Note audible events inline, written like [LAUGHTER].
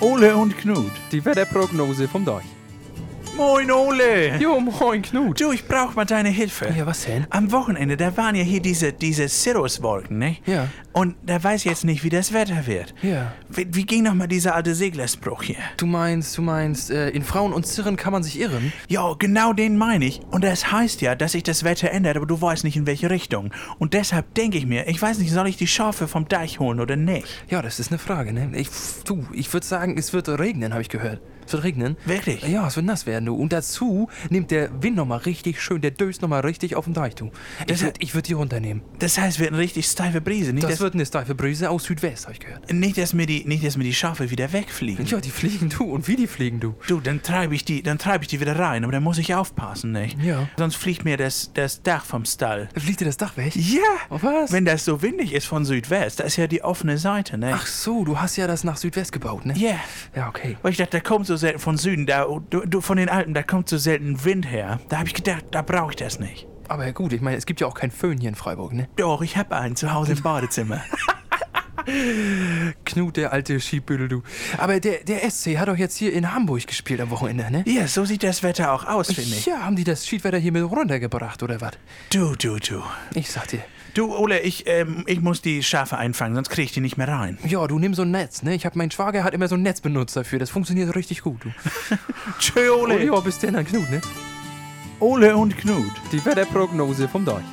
Ole und Knut. Die Wetterprognose vom Deich. Moin, Ole. Jo, moin Knut. Du, ich brauch mal deine Hilfe. Ja, was denn? Am Wochenende, da waren ja hier diese, diese Cirruswolken, ne? Ja. Und da weiß ich jetzt nicht, wie das Wetter wird. Ja. Wie, wie ging nochmal dieser alte Seglerspruch hier? Du meinst, du meinst, äh, in Frauen und Zirren kann man sich irren? Ja, genau den meine ich. Und das heißt ja, dass sich das Wetter ändert, aber du weißt nicht in welche Richtung. Und deshalb denke ich mir, ich weiß nicht, soll ich die Schafe vom Deich holen oder nicht? Ja, das ist eine Frage, ne? Ich, du, ich würde sagen, es wird regnen, habe ich gehört. Es wird regnen. Wirklich? Ja, es wird nass werden, du. Und dazu nimmt der Wind nochmal richtig schön, der döst nochmal richtig auf den Deich, du. Ich Das- würde ich würd die runternehmen. Das heißt, es wird eine richtig steife Brise. Nicht, Das dass, wird eine steife Brise aus Südwest, habe ich gehört. nicht, dass, mir die, nicht, dass mir die Schafe wieder wegfliegen. Ja, die fliegen, du. Und wie die fliegen, du. Du, dann treibe ich die, dann treibe ich die wieder rein, aber dann muss ich aufpassen, nicht? Ja. Sonst fliegt mir das, das Dach vom Stall. Fliegt dir das Dach weg? Ja. Oh, was? Wenn das so windig ist von Südwest, da ist ja die offene Seite, ne? Ach so, du hast ja das nach Südwest gebaut, ne? Ja. Ja, okay. Weil ich dachte, da kommt so selten von Süden, da, du, du, von den Alpen, da kommt so selten Wind her. Da habe ich gedacht, da brauche ich das nicht. Aber ja gut, ich meine, es gibt ja auch kein Föhn hier in Freiburg, ne? Doch, ich habe einen zu Hause im Badezimmer. [LAUGHS] Knut, der alte Skibüdel, du. Aber der, der SC hat doch jetzt hier in Hamburg gespielt am Wochenende, ne? ja, so sieht das Wetter auch aus, finde ich. Ja, haben die das Schiedwetter hier mit runtergebracht, oder was? Du, du, du. Ich sag dir. Du, Ole, ich, ähm, ich muss die Schafe einfangen, sonst kriege ich die nicht mehr rein. Ja, du nimm so ein Netz, ne? Ich hab, mein Schwager hat immer so ein Netz benutzt dafür. Das funktioniert richtig gut, du. [LAUGHS] Tschö, Oh, Ole. ja, bis denn dann, Knut, ne? Ole und Knut. Die Wetterprognose vom Deich.